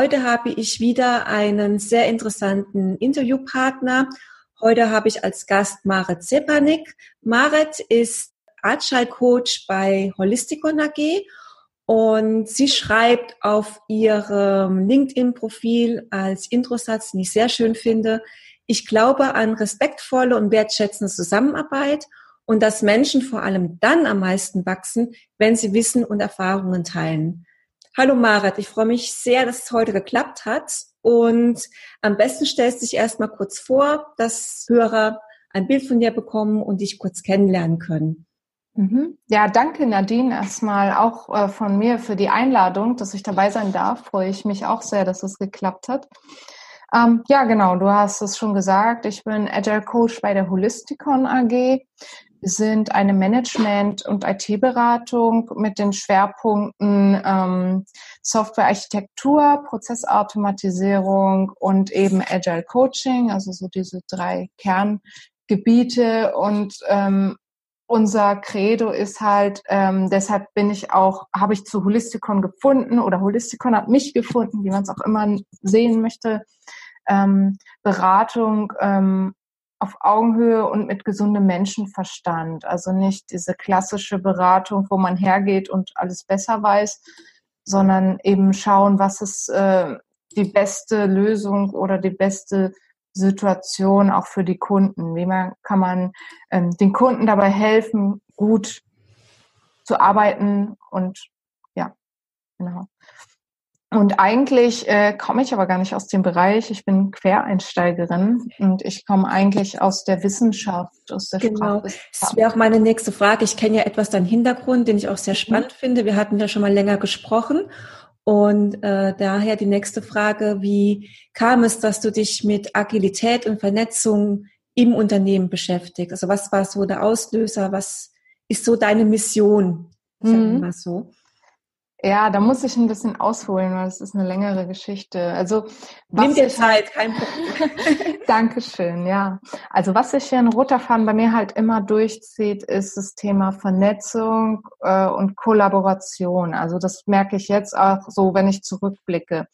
Heute habe ich wieder einen sehr interessanten Interviewpartner. Heute habe ich als Gast Marit Zepanik. Marit ist Agile Coach bei Holisticon AG und sie schreibt auf ihrem LinkedIn-Profil als Introsatz, den ich sehr schön finde, ich glaube an respektvolle und wertschätzende Zusammenarbeit und dass Menschen vor allem dann am meisten wachsen, wenn sie Wissen und Erfahrungen teilen. Hallo Marit, ich freue mich sehr, dass es heute geklappt hat. Und am besten stellst du dich erstmal kurz vor, dass Hörer ein Bild von dir bekommen und dich kurz kennenlernen können. Mhm. Ja, danke Nadine erstmal auch äh, von mir für die Einladung, dass ich dabei sein darf. Freue ich mich auch sehr, dass es geklappt hat. Ähm, ja, genau, du hast es schon gesagt. Ich bin Agile Coach bei der Holisticon AG. Wir sind eine Management- und IT-Beratung mit den Schwerpunkten ähm, Softwarearchitektur, Prozessautomatisierung und eben Agile Coaching, also so diese drei Kerngebiete. Und ähm, unser Credo ist halt, ähm, deshalb bin ich auch, habe ich zu Holisticon gefunden oder Holisticon hat mich gefunden, wie man es auch immer sehen möchte. Ähm, Beratung ähm, auf Augenhöhe und mit gesundem Menschenverstand. Also nicht diese klassische Beratung, wo man hergeht und alles besser weiß, sondern eben schauen, was ist äh, die beste Lösung oder die beste Situation auch für die Kunden. Wie man, kann man ähm, den Kunden dabei helfen, gut zu arbeiten und ja, genau. Und eigentlich äh, komme ich aber gar nicht aus dem Bereich. Ich bin Quereinsteigerin und ich komme eigentlich aus der Wissenschaft, aus der Genau. Das wäre auch meine nächste Frage. Ich kenne ja etwas deinen Hintergrund, den ich auch sehr spannend mhm. finde. Wir hatten ja schon mal länger gesprochen. Und äh, daher die nächste Frage, wie kam es, dass du dich mit Agilität und Vernetzung im Unternehmen beschäftigst? Also was war so der Auslöser? Was ist so deine Mission? Sagen wir mhm. mal so. Ja, da muss ich ein bisschen ausholen, weil es ist eine längere Geschichte. Also nimm dir Zeit, kein Problem. Dankeschön, ja. Also was sich hier ein roter Faden bei mir halt immer durchzieht, ist das Thema Vernetzung äh, und Kollaboration. Also das merke ich jetzt auch so, wenn ich zurückblicke.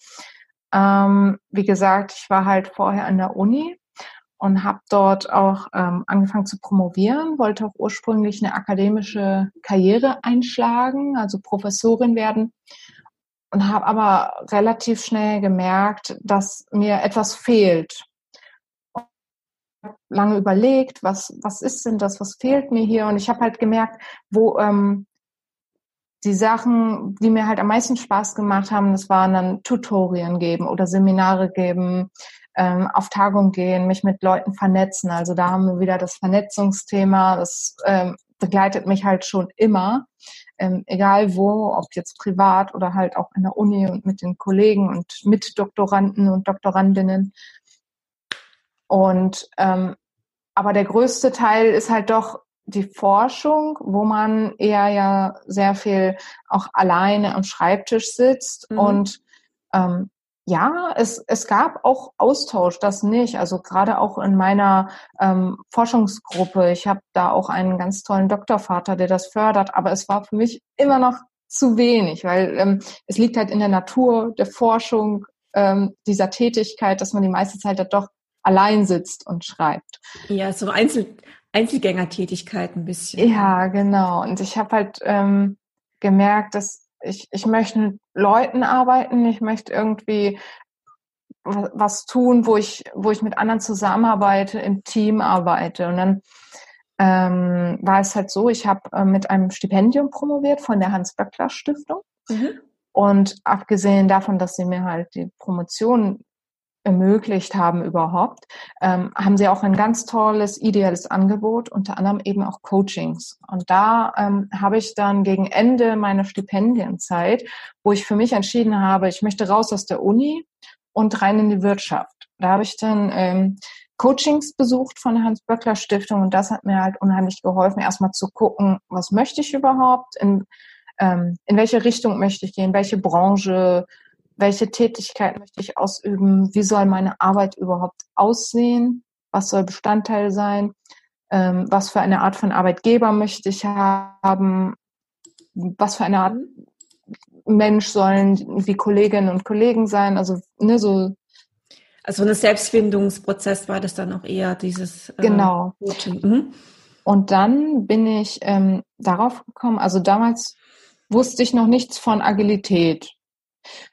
Ähm, wie gesagt, ich war halt vorher an der Uni und habe dort auch ähm, angefangen zu promovieren, wollte auch ursprünglich eine akademische Karriere einschlagen, also Professorin werden und habe aber relativ schnell gemerkt, dass mir etwas fehlt. Lange überlegt, was was ist denn das, was fehlt mir hier und ich habe halt gemerkt, wo ähm, die Sachen, die mir halt am meisten Spaß gemacht haben, das waren dann Tutorien geben oder Seminare geben, ähm, auf Tagung gehen, mich mit Leuten vernetzen. Also da haben wir wieder das Vernetzungsthema, das ähm, begleitet mich halt schon immer, ähm, egal wo, ob jetzt privat oder halt auch in der Uni und mit den Kollegen und mit Doktoranden und Doktorandinnen. Und ähm, aber der größte Teil ist halt doch die Forschung, wo man eher ja sehr viel auch alleine am Schreibtisch sitzt mhm. und ähm, ja, es, es gab auch Austausch, das nicht. Also gerade auch in meiner ähm, Forschungsgruppe. Ich habe da auch einen ganz tollen Doktorvater, der das fördert, aber es war für mich immer noch zu wenig, weil ähm, es liegt halt in der Natur der Forschung ähm, dieser Tätigkeit, dass man die meiste Zeit da doch allein sitzt und schreibt. Ja, so Einzel Einzelgängertätigkeit ein bisschen. Ja, genau. Und ich habe halt ähm, gemerkt, dass ich, ich möchte mit Leuten arbeiten, ich möchte irgendwie was tun, wo ich, wo ich mit anderen zusammenarbeite, im Team arbeite. Und dann ähm, war es halt so, ich habe äh, mit einem Stipendium promoviert von der Hans-Böckler-Stiftung. Mhm. Und abgesehen davon, dass sie mir halt die Promotion ermöglicht haben überhaupt, ähm, haben sie auch ein ganz tolles, ideelles Angebot, unter anderem eben auch Coachings. Und da ähm, habe ich dann gegen Ende meiner Stipendienzeit, wo ich für mich entschieden habe, ich möchte raus aus der Uni und rein in die Wirtschaft. Da habe ich dann ähm, Coachings besucht von der Hans-Böckler-Stiftung und das hat mir halt unheimlich geholfen, erstmal zu gucken, was möchte ich überhaupt, in, ähm, in welche Richtung möchte ich gehen, welche Branche, welche Tätigkeit möchte ich ausüben, wie soll meine Arbeit überhaupt aussehen, was soll Bestandteil sein, ähm, was für eine Art von Arbeitgeber möchte ich haben, was für eine Art Mensch sollen die Kolleginnen und Kollegen sein, also ne, so also ein Selbstfindungsprozess war das dann auch eher dieses äh, genau. Mhm. Und dann bin ich ähm, darauf gekommen, also damals wusste ich noch nichts von Agilität.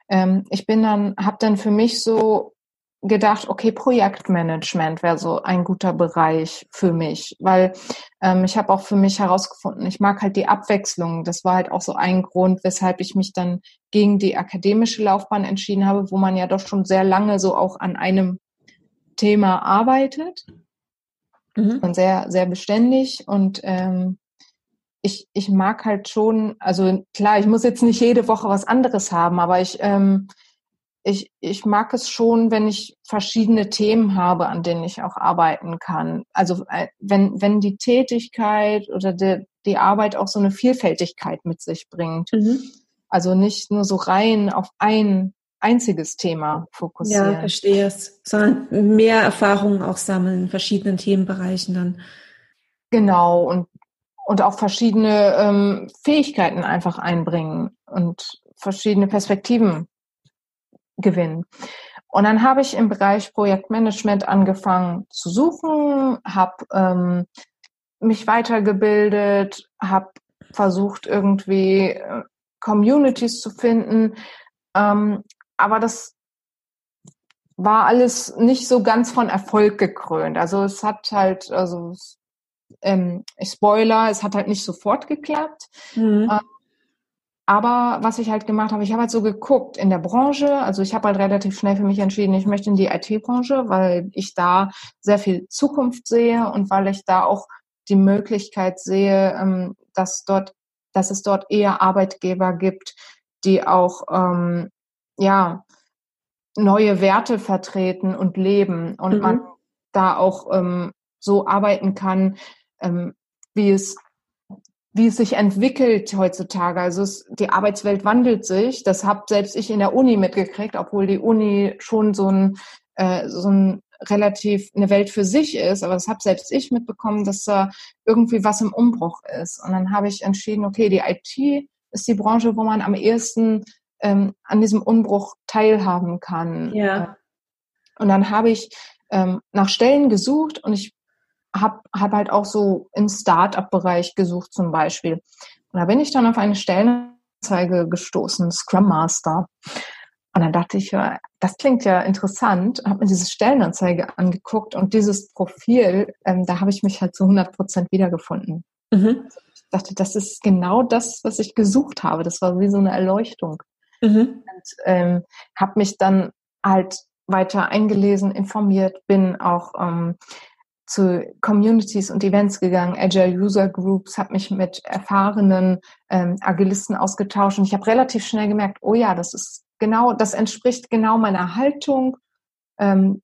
Ähm, ich bin dann, habe dann für mich so gedacht, okay, Projektmanagement wäre so ein guter Bereich für mich, weil ähm, ich habe auch für mich herausgefunden, ich mag halt die Abwechslung. Das war halt auch so ein Grund, weshalb ich mich dann gegen die akademische Laufbahn entschieden habe, wo man ja doch schon sehr lange so auch an einem Thema arbeitet mhm. und sehr, sehr beständig und ähm, ich, ich mag halt schon, also klar, ich muss jetzt nicht jede Woche was anderes haben, aber ich ähm, ich, ich mag es schon, wenn ich verschiedene Themen habe, an denen ich auch arbeiten kann. Also äh, wenn, wenn die Tätigkeit oder die, die Arbeit auch so eine Vielfältigkeit mit sich bringt. Mhm. Also nicht nur so rein auf ein einziges Thema fokussieren. Ja, verstehe es. Sondern mehr Erfahrungen auch sammeln in verschiedenen Themenbereichen dann. Genau, und, und auch verschiedene ähm, Fähigkeiten einfach einbringen und verschiedene Perspektiven gewinnen. Und dann habe ich im Bereich Projektmanagement angefangen zu suchen, habe ähm, mich weitergebildet, habe versucht irgendwie äh, Communities zu finden, ähm, aber das war alles nicht so ganz von Erfolg gekrönt. Also es hat halt, also ähm, Spoiler, es hat halt nicht sofort geklappt. Mhm. Ähm, aber was ich halt gemacht habe, ich habe halt so geguckt in der Branche, also ich habe halt relativ schnell für mich entschieden, ich möchte in die IT-Branche, weil ich da sehr viel Zukunft sehe und weil ich da auch die Möglichkeit sehe, ähm, dass dort, dass es dort eher Arbeitgeber gibt, die auch ähm, ja neue Werte vertreten und leben und mhm. man da auch ähm, so arbeiten kann, ähm, wie es wie es sich entwickelt heutzutage. Also es, die Arbeitswelt wandelt sich. Das habe selbst ich in der Uni mitgekriegt, obwohl die Uni schon so ein, äh, so ein relativ eine Welt für sich ist. Aber das habe selbst ich mitbekommen, dass da irgendwie was im Umbruch ist. Und dann habe ich entschieden, okay, die IT ist die Branche, wo man am ehesten ähm, an diesem Umbruch teilhaben kann. Ja. Und dann habe ich ähm, nach Stellen gesucht und ich habe hab halt auch so im Start-up-Bereich gesucht zum Beispiel. Und da bin ich dann auf eine Stellenanzeige gestoßen, Scrum Master. Und dann dachte ich, das klingt ja interessant, habe mir diese Stellenanzeige angeguckt und dieses Profil, ähm, da habe ich mich halt zu 100 Prozent wiedergefunden. Mhm. Ich dachte, das ist genau das, was ich gesucht habe. Das war wie so eine Erleuchtung. Mhm. Und ähm, habe mich dann halt weiter eingelesen, informiert, bin auch ähm, zu Communities und Events gegangen, Agile User Groups, habe mich mit erfahrenen ähm, Agilisten ausgetauscht und ich habe relativ schnell gemerkt, oh ja, das ist genau, das entspricht genau meiner Haltung, ähm,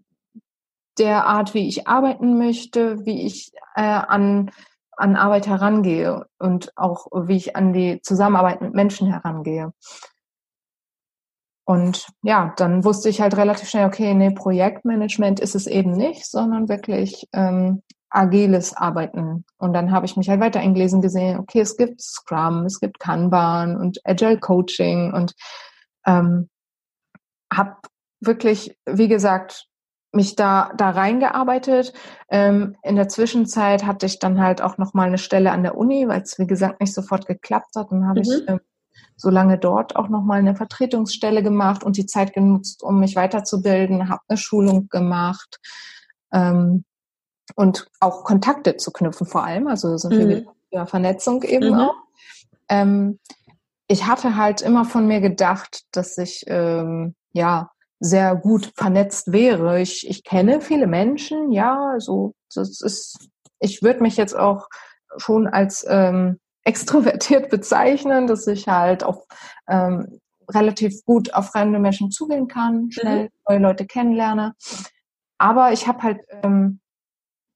der Art, wie ich arbeiten möchte, wie ich äh, an, an Arbeit herangehe und auch wie ich an die Zusammenarbeit mit Menschen herangehe. Und ja, dann wusste ich halt relativ schnell, okay, nee, Projektmanagement ist es eben nicht, sondern wirklich ähm, agiles Arbeiten. Und dann habe ich mich halt weiter eingelesen gesehen, okay, es gibt Scrum, es gibt Kanban und Agile Coaching und ähm, habe wirklich, wie gesagt, mich da da reingearbeitet. Ähm, in der Zwischenzeit hatte ich dann halt auch noch mal eine Stelle an der Uni, weil es wie gesagt nicht sofort geklappt hat. Dann habe mhm. ich ähm, so lange dort auch nochmal eine Vertretungsstelle gemacht und die Zeit genutzt, um mich weiterzubilden, habe eine Schulung gemacht ähm, und auch Kontakte zu knüpfen vor allem. Also sind wir mhm. ja Vernetzung eben mhm. auch. Ähm, ich hatte halt immer von mir gedacht, dass ich ähm, ja sehr gut vernetzt wäre. Ich, ich kenne viele Menschen, ja, so das ist. Ich würde mich jetzt auch schon als ähm, extrovertiert bezeichnen, dass ich halt auf ähm, relativ gut auf fremde Menschen zugehen kann, schnell mhm. neue Leute kennenlerne. Aber ich habe halt ähm,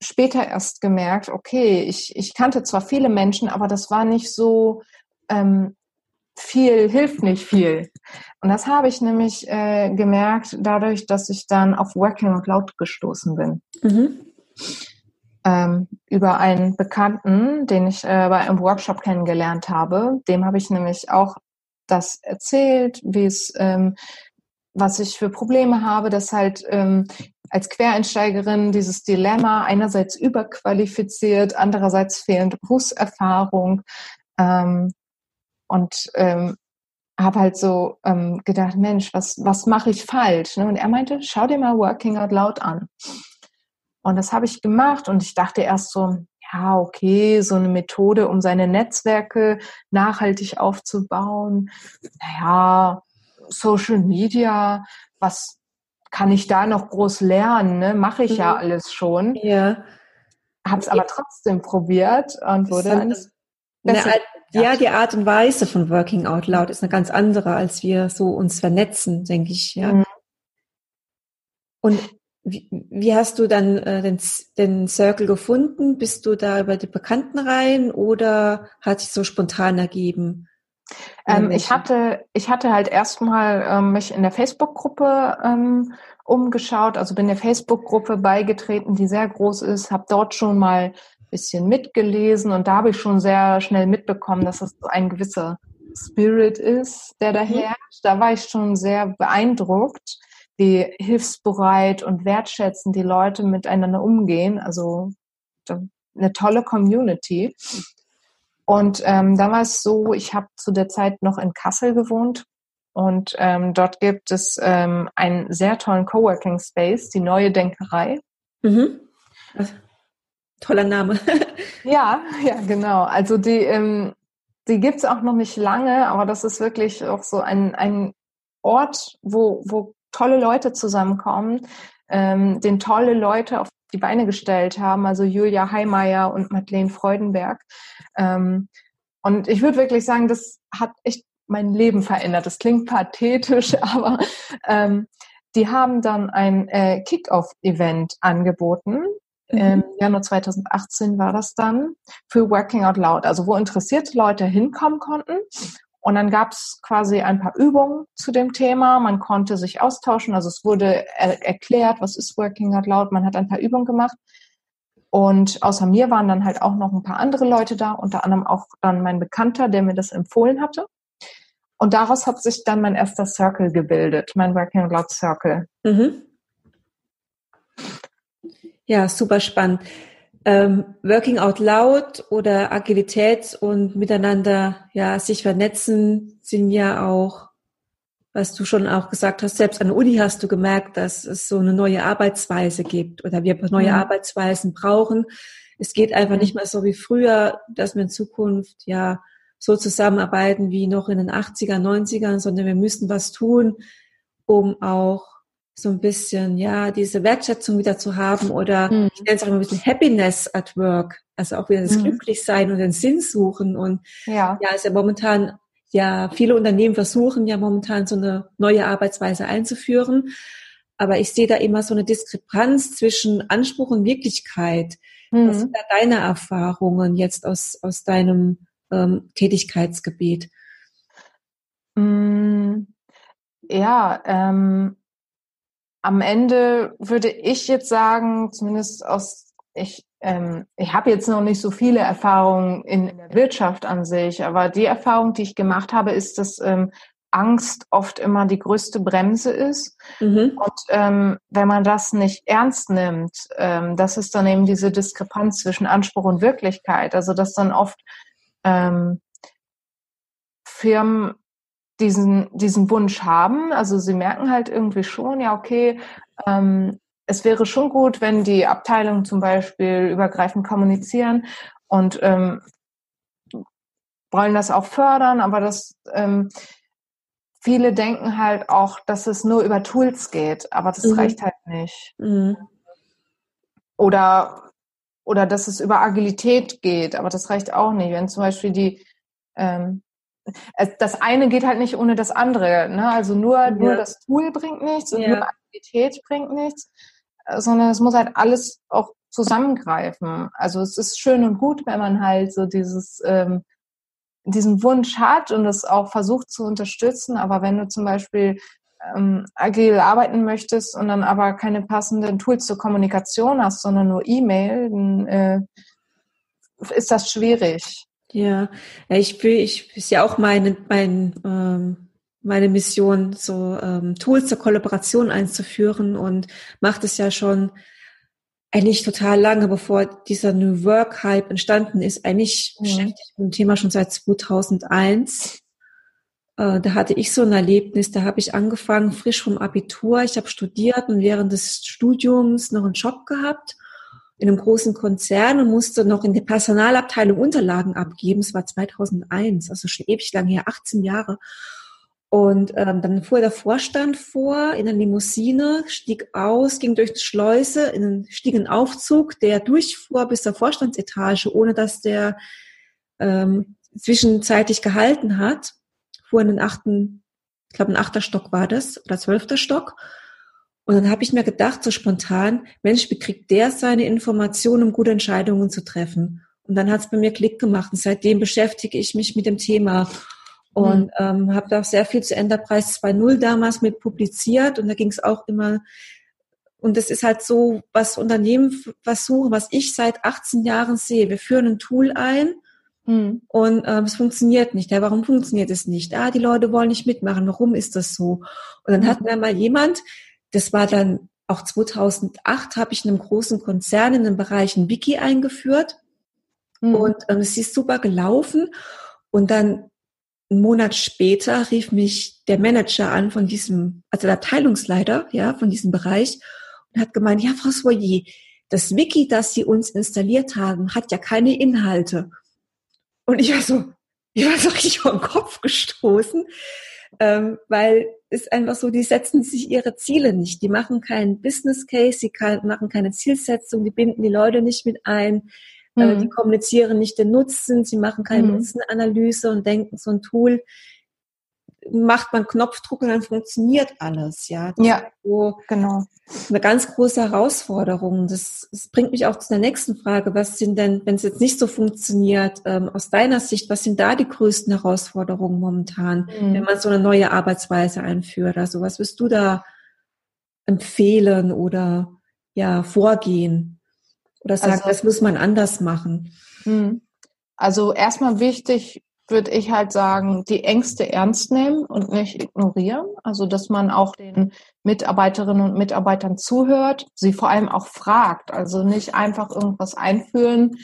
später erst gemerkt, okay, ich, ich kannte zwar viele Menschen, aber das war nicht so ähm, viel, hilft nicht viel. Und das habe ich nämlich äh, gemerkt dadurch, dass ich dann auf Working Out Loud gestoßen bin. Mhm. Ähm, über einen Bekannten, den ich äh, bei einem Workshop kennengelernt habe. Dem habe ich nämlich auch das erzählt, wie es, ähm, was ich für Probleme habe, dass halt ähm, als Quereinsteigerin dieses Dilemma einerseits überqualifiziert, andererseits fehlend Berufserfahrung ähm, und ähm, habe halt so ähm, gedacht, Mensch, was was mache ich falsch? Ne? Und er meinte, schau dir mal Working Out Loud an. Und das habe ich gemacht und ich dachte erst so, ja, okay, so eine Methode, um seine Netzwerke nachhaltig aufzubauen. Naja, Social Media, was kann ich da noch groß lernen? Ne? Mache ich mhm. ja alles schon. Ja. Habe es aber trotzdem probiert und wurde dann besser. Art, ja, die Art und Weise von Working Out Loud ist eine ganz andere, als wir so uns vernetzen, denke ich. Ja. Mhm. Und wie, wie hast du dann äh, den, den Circle gefunden? Bist du da über die Bekannten rein oder hat sich so spontan ergeben? Ähm, ich hatte, ich hatte halt erstmal ähm, mich in der Facebook-Gruppe ähm, umgeschaut, also bin der Facebook-Gruppe beigetreten, die sehr groß ist, habe dort schon mal ein bisschen mitgelesen und da habe ich schon sehr schnell mitbekommen, dass es so ein gewisser Spirit ist, der da mhm. herrscht. Da war ich schon sehr beeindruckt, wie hilfsbereit und wertschätzend die Leute miteinander umgehen. Also eine tolle Community. Und ähm, da war es so, ich habe zu der Zeit noch in Kassel gewohnt und ähm, dort gibt es ähm, einen sehr tollen Coworking Space, die Neue Denkerei. Mhm. Toller Name. ja, ja, genau. Also die, ähm, die gibt's auch noch nicht lange, aber das ist wirklich auch so ein, ein Ort, wo, wo tolle Leute zusammenkommen, ähm, den tolle Leute auf die Beine gestellt haben, also Julia Heimeyer und Madeleine Freudenberg. Ähm, und ich würde wirklich sagen, das hat echt mein Leben verändert. Das klingt pathetisch, aber ähm, die haben dann ein äh, Kick-Off-Event angeboten. Mhm. Im Januar 2018 war das dann für Working Out Loud, also wo interessierte Leute hinkommen konnten und dann gab es quasi ein paar Übungen zu dem Thema. Man konnte sich austauschen. Also es wurde er erklärt, was ist Working Out Loud. Man hat ein paar Übungen gemacht. Und außer mir waren dann halt auch noch ein paar andere Leute da, unter anderem auch dann mein Bekannter, der mir das empfohlen hatte. Und daraus hat sich dann mein erster Circle gebildet, mein Working Out Loud Circle. Mhm. Ja, super spannend. Ähm, Working Out Loud oder Agilität und miteinander ja sich vernetzen sind ja auch, was du schon auch gesagt hast, selbst an der Uni hast du gemerkt, dass es so eine neue Arbeitsweise gibt oder wir neue mhm. Arbeitsweisen brauchen. Es geht einfach nicht mehr so wie früher, dass wir in Zukunft ja so zusammenarbeiten wie noch in den 80er, 90ern, sondern wir müssen was tun, um auch so ein bisschen, ja, diese Wertschätzung wieder zu haben oder mhm. ich nenne es auch immer ein bisschen Happiness at work, also auch wieder das mhm. Glücklichsein und den Sinn suchen und ja, ja ist ja momentan, ja, viele Unternehmen versuchen ja momentan so eine neue Arbeitsweise einzuführen, aber ich sehe da immer so eine Diskrepanz zwischen Anspruch und Wirklichkeit. Mhm. Was sind da deine Erfahrungen jetzt aus, aus deinem ähm, Tätigkeitsgebiet? Mm, ja, ähm, am Ende würde ich jetzt sagen, zumindest aus, ich, ähm, ich habe jetzt noch nicht so viele Erfahrungen in, in, der Wirtschaft an sich, aber die Erfahrung, die ich gemacht habe, ist, dass ähm, Angst oft immer die größte Bremse ist. Mhm. Und ähm, wenn man das nicht ernst nimmt, ähm, das ist dann eben diese Diskrepanz zwischen Anspruch und Wirklichkeit. Also dass dann oft ähm, Firmen diesen, diesen Wunsch haben. Also sie merken halt irgendwie schon, ja, okay, ähm, es wäre schon gut, wenn die Abteilungen zum Beispiel übergreifend kommunizieren und ähm, wollen das auch fördern, aber das ähm, viele denken halt auch, dass es nur über Tools geht, aber das mhm. reicht halt nicht. Mhm. Oder oder dass es über Agilität geht, aber das reicht auch nicht. Wenn zum Beispiel die ähm, das eine geht halt nicht ohne das andere. Ne? Also nur, ja. nur das Tool bringt nichts und ja. nur Aktivität bringt nichts, äh, sondern es muss halt alles auch zusammengreifen. Also es ist schön und gut, wenn man halt so dieses ähm, diesen Wunsch hat und es auch versucht zu unterstützen. Aber wenn du zum Beispiel ähm, agil arbeiten möchtest und dann aber keine passenden Tools zur Kommunikation hast, sondern nur E-Mail, dann äh, ist das schwierig. Ja, ja ich will, ich ist ja auch meine, mein, ähm, meine Mission, so ähm, Tools zur Kollaboration einzuführen und macht es ja schon eigentlich total lange, bevor dieser New Work Hype entstanden ist. Eigentlich mhm. beschäftigt mit dem Thema schon seit 2001. Äh, da hatte ich so ein Erlebnis, da habe ich angefangen, frisch vom Abitur. Ich habe studiert und während des Studiums noch einen Job gehabt in einem großen Konzern und musste noch in der Personalabteilung Unterlagen abgeben. Es war 2001, also schon ewig lang her, 18 Jahre. Und ähm, dann fuhr der Vorstand vor in eine Limousine, stieg aus, ging durch die Schleuse, in einen, stieg einen Aufzug, der durchfuhr bis zur Vorstandsetage, ohne dass der ähm, zwischenzeitlich gehalten hat. Fuhr in den achten, ich glaube ein achter Stock war das, oder zwölfter Stock. Und dann habe ich mir gedacht, so spontan, Mensch, wie kriegt der seine Informationen, um gute Entscheidungen zu treffen? Und dann hat es bei mir Klick gemacht. Und seitdem beschäftige ich mich mit dem Thema und mhm. ähm, habe da auch sehr viel zu Enterprise 2.0 damals mit publiziert und da ging es auch immer und das ist halt so, was Unternehmen versuchen, was ich seit 18 Jahren sehe. Wir führen ein Tool ein mhm. und ähm, es funktioniert nicht. Ja, warum funktioniert es nicht? Ah, die Leute wollen nicht mitmachen. Warum ist das so? Und dann mhm. hat mir mal jemand, das war dann auch 2008, habe ich in einem großen Konzern in den Bereichen Wiki eingeführt mhm. und ähm, es ist super gelaufen. Und dann einen Monat später rief mich der Manager an von diesem, also der Abteilungsleiter, ja, von diesem Bereich und hat gemeint, ja, Frau Soyer, das Wiki, das Sie uns installiert haben, hat ja keine Inhalte. Und ich war so, ich war so richtig den Kopf gestoßen, ähm, weil es einfach so, die setzen sich ihre Ziele nicht. Die machen keinen Business Case, sie kann, machen keine Zielsetzung, die binden die Leute nicht mit ein. Mhm. Die kommunizieren nicht den Nutzen, sie machen keine mhm. Nutzenanalyse und denken, so ein Tool macht man Knopfdruck und dann funktioniert alles. Ja, das ja so genau. Eine ganz große Herausforderung. Das, das, bringt mich auch zu der nächsten Frage. Was sind denn, wenn es jetzt nicht so funktioniert, ähm, aus deiner Sicht, was sind da die größten Herausforderungen momentan, mhm. wenn man so eine neue Arbeitsweise einführt? Also was wirst du da empfehlen oder ja vorgehen? Oder sagen, also, das muss man anders machen? Hm. Also erstmal wichtig würde ich halt sagen, die Ängste ernst nehmen und nicht ignorieren. Also dass man auch den Mitarbeiterinnen und Mitarbeitern zuhört, sie vor allem auch fragt. Also nicht einfach irgendwas einführen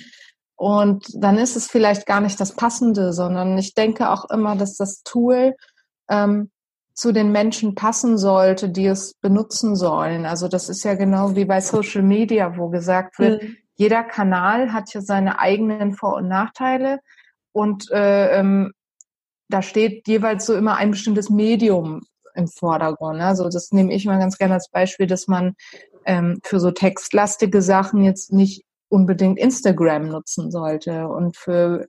und dann ist es vielleicht gar nicht das Passende, sondern ich denke auch immer, dass das Tool ähm, zu den Menschen passen sollte, die es benutzen sollen. Also das ist ja genau wie bei Social Media, wo gesagt wird, mhm. jeder Kanal hat ja seine eigenen Vor- und Nachteile und äh, ähm, da steht jeweils so immer ein bestimmtes Medium im Vordergrund. Also das nehme ich mal ganz gerne als Beispiel, dass man ähm, für so textlastige Sachen jetzt nicht unbedingt Instagram nutzen sollte und für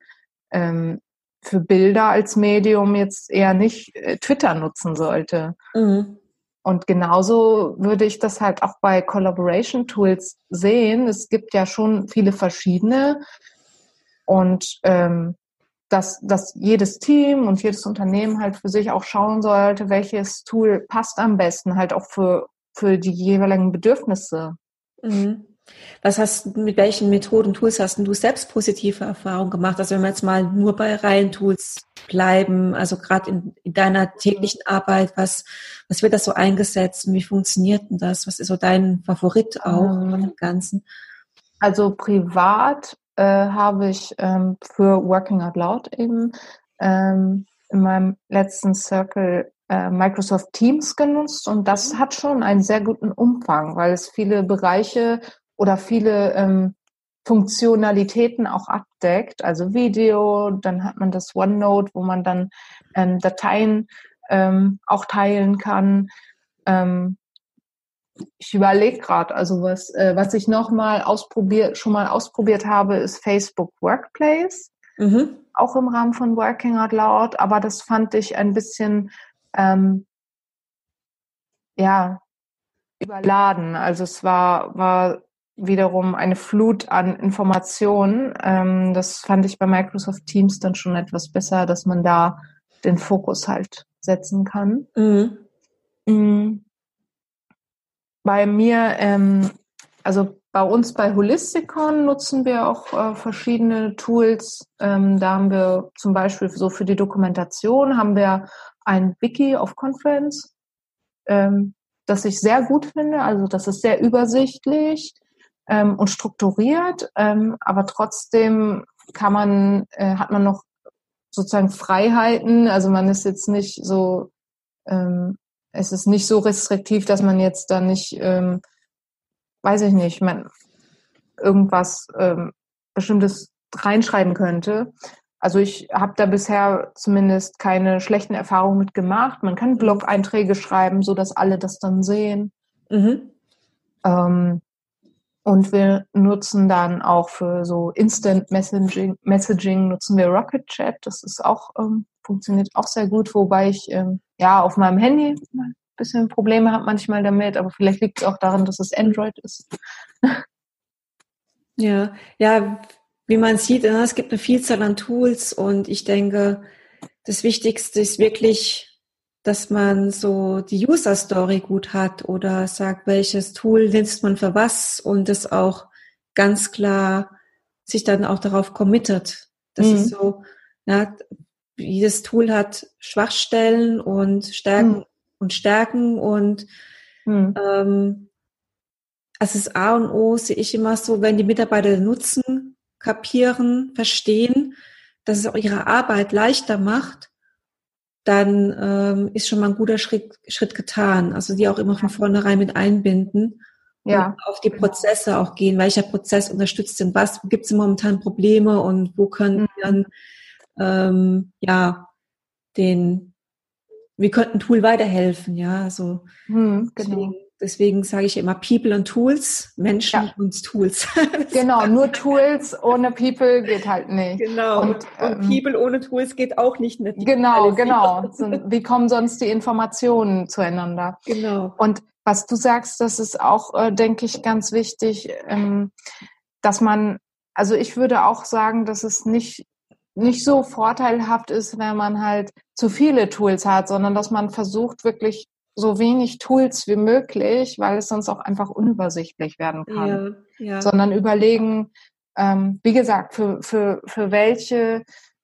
ähm, für Bilder als Medium jetzt eher nicht äh, Twitter nutzen sollte. Mhm. Und genauso würde ich das halt auch bei Collaboration Tools sehen. Es gibt ja schon viele verschiedene und ähm, dass, dass jedes Team und jedes Unternehmen halt für sich auch schauen sollte, welches Tool passt am besten halt auch für, für die jeweiligen Bedürfnisse. Mhm. Was hast mit welchen Methoden, Tools hast du selbst positive Erfahrungen gemacht? Also wenn wir jetzt mal nur bei Reihentools bleiben, also gerade in, in, deiner täglichen Arbeit, was, was wird das so eingesetzt und wie funktioniert denn das? Was ist so dein Favorit auch ähm, von dem Ganzen? Also privat äh, habe ich ähm, für Working Out Loud eben ähm, in meinem letzten Circle äh, Microsoft Teams genutzt und das hat schon einen sehr guten Umfang, weil es viele Bereiche oder viele ähm, Funktionalitäten auch abdeckt, also Video, dann hat man das OneNote, wo man dann ähm, Dateien ähm, auch teilen kann. Ähm, ich überlege gerade, also was, äh, was ich noch mal ausprobiert, schon mal ausprobiert habe, ist Facebook Workplace. mhm. auch im Rahmen von Working Out Loud, aber das fand ich ein bisschen, ähm, ja, überladen. Also es war, war wiederum eine Flut an Informationen. Ähm, das fand ich bei Microsoft Teams dann schon etwas besser, dass man da den Fokus halt setzen kann. Mhm. Mhm. Bei mir, ähm, also bei uns bei Holisticon nutzen wir auch äh, verschiedene Tools. Ähm, da haben wir zum Beispiel so für die Dokumentation haben wir ein Wiki of Conference, ähm, das ich sehr gut finde. Also das ist sehr übersichtlich ähm, und strukturiert, ähm, aber trotzdem kann man, äh, hat man noch sozusagen Freiheiten. Also man ist jetzt nicht so, ähm, es ist nicht so restriktiv, dass man jetzt da nicht, ähm, weiß ich nicht, man irgendwas ähm, Bestimmtes reinschreiben könnte. Also ich habe da bisher zumindest keine schlechten Erfahrungen mit gemacht. Man kann Blog-Einträge schreiben, so dass alle das dann sehen. Mhm. Ähm, und wir nutzen dann auch für so Instant Messaging, Messaging nutzen wir Rocket Chat. Das ist auch, ähm, funktioniert auch sehr gut, wobei ich ähm, ja auf meinem Handy ein bisschen Probleme habe manchmal damit, aber vielleicht liegt es auch daran, dass es Android ist. Ja, ja, wie man sieht, ne, es gibt eine Vielzahl an Tools und ich denke, das Wichtigste ist wirklich dass man so die User Story gut hat oder sagt, welches Tool nutzt man für was und das auch ganz klar sich dann auch darauf committet. Das mhm. ist so, ja, jedes Tool hat Schwachstellen und Stärken mhm. und Stärken und mhm. ähm, also das A und O sehe ich immer so, wenn die Mitarbeiter nutzen, kapieren, verstehen, dass es auch ihre Arbeit leichter macht, dann ähm, ist schon mal ein guter Schritt, Schritt getan. Also die auch immer von vornherein mit einbinden ja. und auf die Prozesse auch gehen. Welcher Prozess unterstützt denn was? Wo gibt es momentan Probleme und wo können mhm. wir dann ähm, ja den, wie könnten Tool weiterhelfen? Ja, also mhm, genau. deswegen Deswegen sage ich immer People und Tools, Menschen ja. und Tools. genau, nur Tools ohne People geht halt nicht. Genau, und, und, ähm, People ohne Tools geht auch nicht. Mit genau, genau. Wie kommen sonst die Informationen zueinander? Genau. Und was du sagst, das ist auch, äh, denke ich, ganz wichtig, ähm, dass man, also ich würde auch sagen, dass es nicht nicht so vorteilhaft ist, wenn man halt zu viele Tools hat, sondern dass man versucht, wirklich so wenig Tools wie möglich, weil es sonst auch einfach unübersichtlich werden kann. Ja, ja. Sondern überlegen, ähm, wie gesagt, für, für, für welche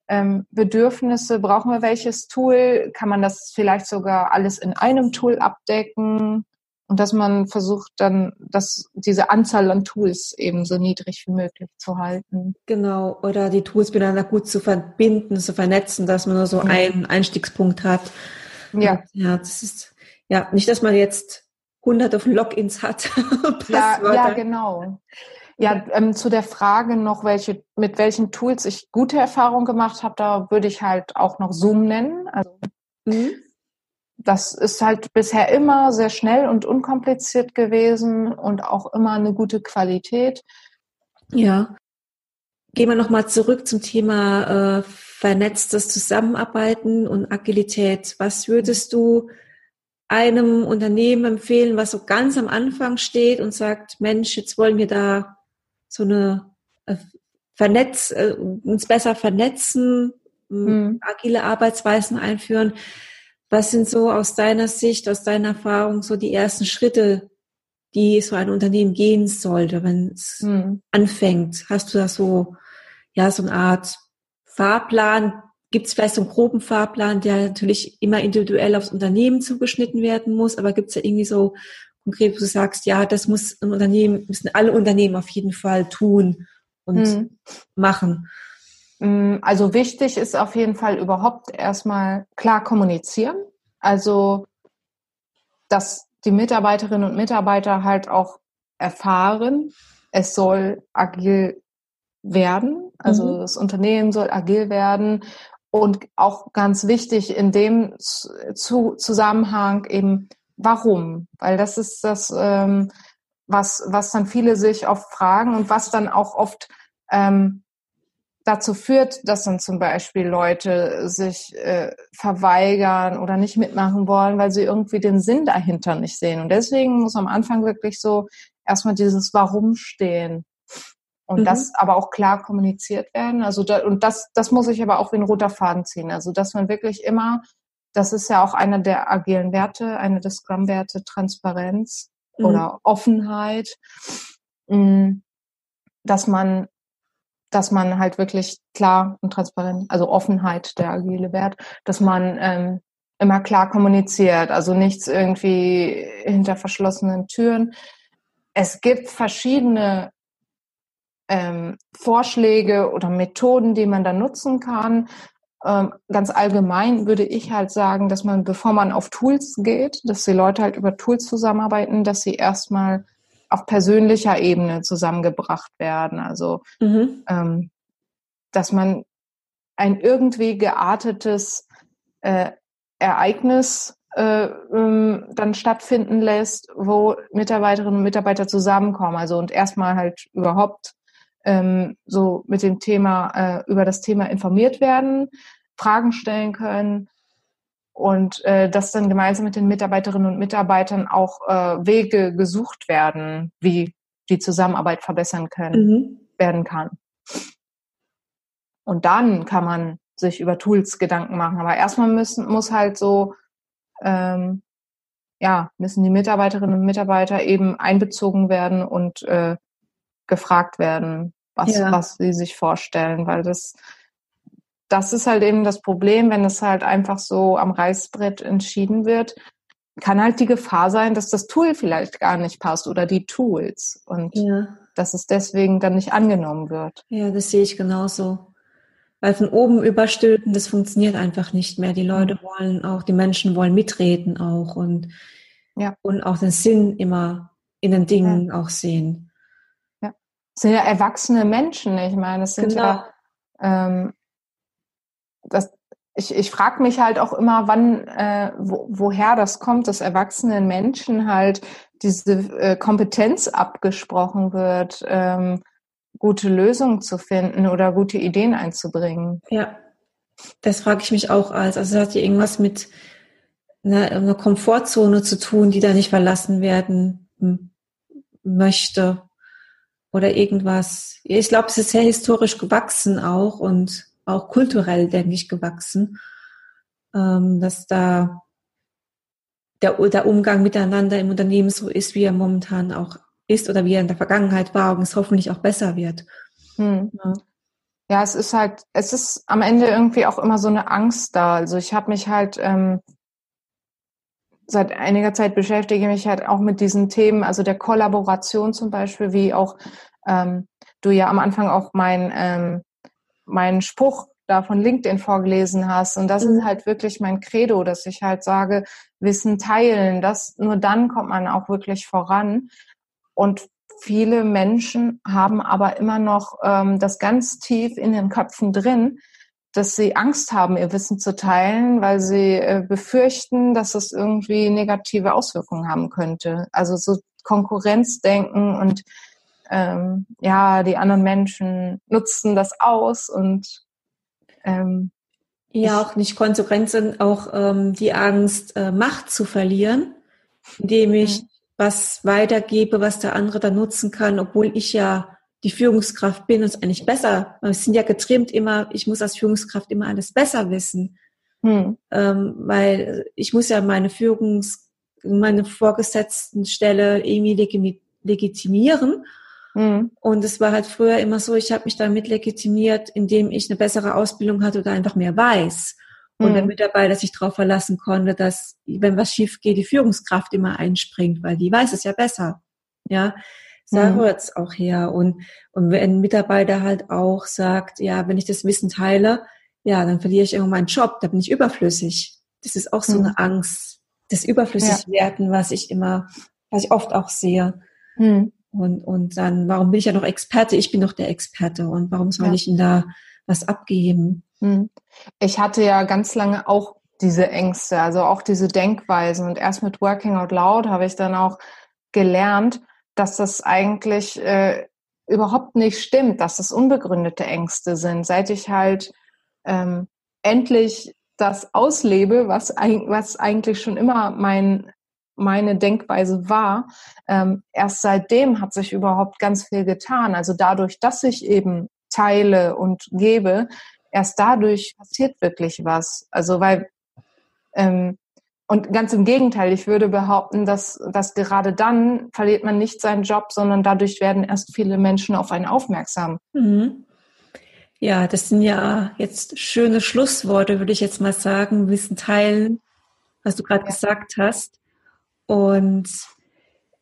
ähm, Bedürfnisse brauchen wir welches Tool? Kann man das vielleicht sogar alles in einem Tool abdecken? Und dass man versucht dann, dass diese Anzahl an Tools eben so niedrig wie möglich zu halten. Genau, oder die Tools miteinander gut zu verbinden, zu vernetzen, dass man nur so einen Einstiegspunkt hat. Ja. Und, ja, das ist ja, nicht, dass man jetzt hunderte von Logins hat. ja, ja, genau. Ja, ähm, zu der Frage noch, welche, mit welchen Tools ich gute Erfahrungen gemacht habe, da würde ich halt auch noch Zoom nennen. Also, mhm. Das ist halt bisher immer sehr schnell und unkompliziert gewesen und auch immer eine gute Qualität. Ja. Gehen wir nochmal zurück zum Thema äh, vernetztes Zusammenarbeiten und Agilität. Was würdest du einem Unternehmen empfehlen, was so ganz am Anfang steht und sagt, Mensch, jetzt wollen wir da so eine äh, vernetz, äh, uns besser vernetzen, mhm. agile Arbeitsweisen einführen. Was sind so aus deiner Sicht, aus deiner Erfahrung so die ersten Schritte, die so ein Unternehmen gehen sollte, wenn es mhm. anfängt? Hast du da so, ja, so eine Art Fahrplan, Gibt es vielleicht so einen groben Fahrplan, der natürlich immer individuell aufs Unternehmen zugeschnitten werden muss, aber gibt es ja irgendwie so konkret, wo du sagst, ja, das muss ein Unternehmen, müssen alle Unternehmen auf jeden Fall tun und hm. machen? Mm, also wichtig ist auf jeden Fall überhaupt erstmal klar kommunizieren. Also, dass die Mitarbeiterinnen und Mitarbeiter halt auch erfahren, es soll agil werden. Also mhm. das Unternehmen soll agil werden und auch ganz wichtig in dem zu Zusammenhang eben, warum? Weil das ist das, ähm, was, was dann viele sich oft fragen und was dann auch oft ähm, dazu führt, dass dann zum Beispiel Leute sich äh, verweigern oder nicht mitmachen wollen, weil sie irgendwie den Sinn dahinter nicht sehen. Und deswegen muss am Anfang wirklich so erstmal dieses Warum stehen. Und mhm. das aber auch klar kommuniziert werden. Also da, und das, das muss ich aber auch wie ein roter Faden ziehen. Also dass man wirklich immer, das ist ja auch einer der agilen Werte, eine der Scrum-Werte, Transparenz mhm. oder Offenheit, mm, dass man dass man halt wirklich klar und transparent, also Offenheit der agile Wert, dass man ähm, immer klar kommuniziert, also nichts irgendwie hinter verschlossenen Türen. Es gibt verschiedene ähm, Vorschläge oder Methoden, die man da nutzen kann. Ähm, ganz allgemein würde ich halt sagen, dass man, bevor man auf Tools geht, dass die Leute halt über Tools zusammenarbeiten, dass sie erstmal auf persönlicher Ebene zusammengebracht werden. Also, mhm. ähm, dass man ein irgendwie geartetes äh, Ereignis äh, ähm, dann stattfinden lässt, wo Mitarbeiterinnen und Mitarbeiter zusammenkommen. Also und erstmal halt überhaupt ähm, so mit dem Thema, äh, über das Thema informiert werden, Fragen stellen können und äh, dass dann gemeinsam mit den Mitarbeiterinnen und Mitarbeitern auch äh, Wege gesucht werden, wie die Zusammenarbeit verbessern können, mhm. werden kann. Und dann kann man sich über Tools Gedanken machen. Aber erstmal müssen, muss halt so, ähm, ja, müssen die Mitarbeiterinnen und Mitarbeiter eben einbezogen werden und äh, gefragt werden, was, ja. was sie sich vorstellen, weil das, das ist halt eben das Problem, wenn es halt einfach so am Reißbrett entschieden wird, kann halt die Gefahr sein, dass das Tool vielleicht gar nicht passt oder die Tools und ja. dass es deswegen dann nicht angenommen wird. Ja, das sehe ich genauso. Weil von oben überstülpen, das funktioniert einfach nicht mehr. Die Leute mhm. wollen auch, die Menschen wollen mitreden auch und, ja. und auch den Sinn immer in den Dingen ja. auch sehen sind ja erwachsene Menschen. Ich meine, es sind genau. ja, ähm, das, ich, ich frage mich halt auch immer, wann, äh, wo, woher das kommt, dass erwachsenen Menschen halt diese äh, Kompetenz abgesprochen wird, ähm, gute Lösungen zu finden oder gute Ideen einzubringen. Ja, das frage ich mich auch als. Also es hat ja irgendwas mit einer, einer Komfortzone zu tun, die da nicht verlassen werden möchte oder irgendwas. Ich glaube, es ist sehr historisch gewachsen auch und auch kulturell, denke ich, gewachsen, ähm, dass da der, der Umgang miteinander im Unternehmen so ist, wie er momentan auch ist oder wie er in der Vergangenheit war und es hoffentlich auch besser wird. Hm. Ja. ja. es ist halt, es ist am Ende irgendwie auch immer so eine Angst da. Also ich habe mich halt ähm, seit einiger Zeit beschäftige ich mich halt auch mit diesen Themen, also der Kollaboration zum Beispiel, wie auch ähm, du ja am Anfang auch mein, ähm, meinen Spruch da von LinkedIn vorgelesen hast. Und das mhm. ist halt wirklich mein Credo, dass ich halt sage, Wissen teilen, das, nur dann kommt man auch wirklich voran. Und viele Menschen haben aber immer noch ähm, das ganz tief in den Köpfen drin, dass sie Angst haben, ihr Wissen zu teilen, weil sie äh, befürchten, dass es irgendwie negative Auswirkungen haben könnte. Also so Konkurrenzdenken und ähm, ja, die anderen Menschen nutzen das aus und ähm, ja, auch nicht Konkurrenz, sondern auch ähm, die Angst, äh, Macht zu verlieren, indem ich mhm. was weitergebe, was der andere dann nutzen kann, obwohl ich ja die Führungskraft bin und es eigentlich besser. Wir sind ja getrimmt immer, ich muss als Führungskraft immer alles besser wissen. Hm. Ähm, weil ich muss ja meine Führungs, meine vorgesetzten Stelle irgendwie legitimieren. Hm. Und es war halt früher immer so, ich habe mich damit legitimiert, indem ich eine bessere Ausbildung hatte oder einfach mehr weiß. Und der hm. Mitarbeiter sich darauf verlassen konnte, dass, wenn was schief geht, die Führungskraft immer einspringt, weil die weiß es ja besser. Ja, da mhm. hört's auch her. Und, und wenn ein Mitarbeiter halt auch sagt, ja, wenn ich das Wissen teile, ja, dann verliere ich irgendwann meinen Job, da bin ich überflüssig. Das ist auch so mhm. eine Angst, das Überflüssigwerden, ja. was ich immer, was ich oft auch sehe. Mhm. Und, und dann, warum bin ich ja noch Experte? Ich bin doch der Experte. Und warum soll ja. ich Ihnen da was abgeben? Mhm. Ich hatte ja ganz lange auch diese Ängste, also auch diese Denkweisen. Und erst mit Working Out Loud habe ich dann auch gelernt, dass das eigentlich äh, überhaupt nicht stimmt, dass es unbegründete Ängste sind. Seit ich halt ähm, endlich das auslebe, was, was eigentlich schon immer mein, meine Denkweise war, ähm, erst seitdem hat sich überhaupt ganz viel getan. Also dadurch, dass ich eben teile und gebe, erst dadurch passiert wirklich was. Also weil ähm, und ganz im Gegenteil, ich würde behaupten, dass, dass gerade dann verliert man nicht seinen Job, sondern dadurch werden erst viele Menschen auf einen aufmerksam. Mhm. Ja, das sind ja jetzt schöne Schlussworte, würde ich jetzt mal sagen, wissen teilen, was du gerade ja. gesagt hast. Und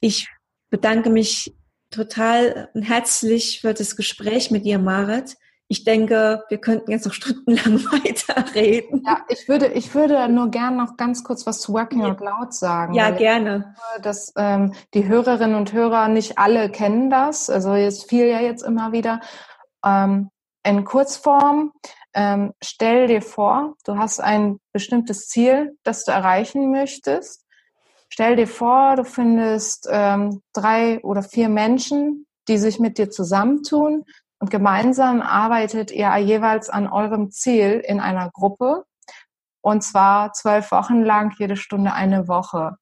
ich bedanke mich total herzlich für das Gespräch mit dir, Marit ich denke, wir könnten jetzt noch stundenlang weiterreden. Ja, ich würde, ich würde nur gern noch ganz kurz was zu Working Out Loud sagen. Ja, gerne. Dass ähm, die Hörerinnen und Hörer nicht alle kennen das. Also jetzt viel ja jetzt immer wieder. Ähm, in Kurzform, ähm, stell dir vor, du hast ein bestimmtes Ziel, das du erreichen möchtest. Stell dir vor, du findest ähm, drei oder vier Menschen, die sich mit dir zusammentun, und gemeinsam arbeitet ihr jeweils an eurem Ziel in einer Gruppe und zwar zwölf Wochen lang, jede Stunde eine Woche.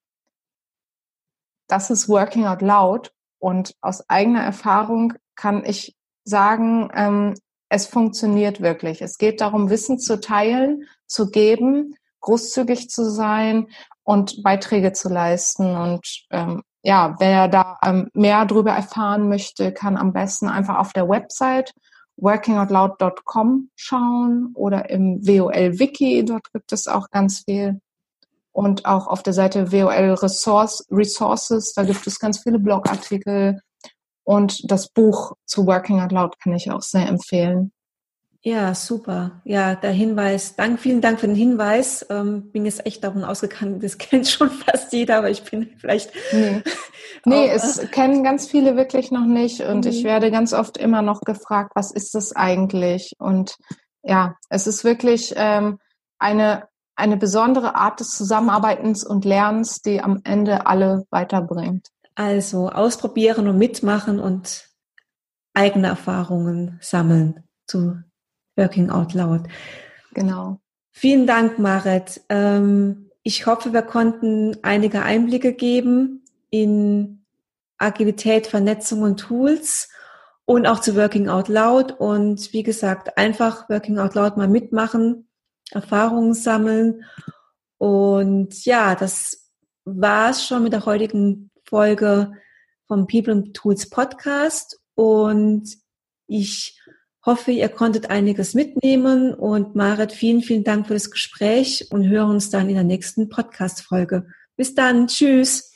Das ist Working Out Loud und aus eigener Erfahrung kann ich sagen, ähm, es funktioniert wirklich. Es geht darum, Wissen zu teilen, zu geben, großzügig zu sein und Beiträge zu leisten. Und ähm, ja, wer da ähm, mehr darüber erfahren möchte, kann am besten einfach auf der Website workingoutloud.com schauen oder im WOL-Wiki, dort gibt es auch ganz viel. Und auch auf der Seite WOL Resource, Resources, da gibt es ganz viele Blogartikel. Und das Buch zu Working Out Loud kann ich auch sehr empfehlen. Ja, super. Ja, der Hinweis. Dank, vielen Dank für den Hinweis. Ähm, bin jetzt echt davon ausgegangen, das kennt schon fast jeder, aber ich bin vielleicht. Nee, nee auch, es äh, kennen ganz viele wirklich noch nicht. Und ich mhm. werde ganz oft immer noch gefragt, was ist das eigentlich? Und ja, es ist wirklich ähm, eine, eine besondere Art des Zusammenarbeitens und Lernens, die am Ende alle weiterbringt. Also ausprobieren und mitmachen und eigene Erfahrungen sammeln zu Working Out Loud. Genau. Vielen Dank, Marit. Ähm, ich hoffe, wir konnten einige Einblicke geben in Agilität, Vernetzung und Tools und auch zu Working Out Loud. Und wie gesagt, einfach Working Out Loud mal mitmachen, Erfahrungen sammeln. Und ja, das war es schon mit der heutigen Folge vom People and Tools Podcast. Und ich hoffe, ihr konntet einiges mitnehmen und Marit, vielen, vielen Dank für das Gespräch und hören uns dann in der nächsten Podcast-Folge. Bis dann. Tschüss.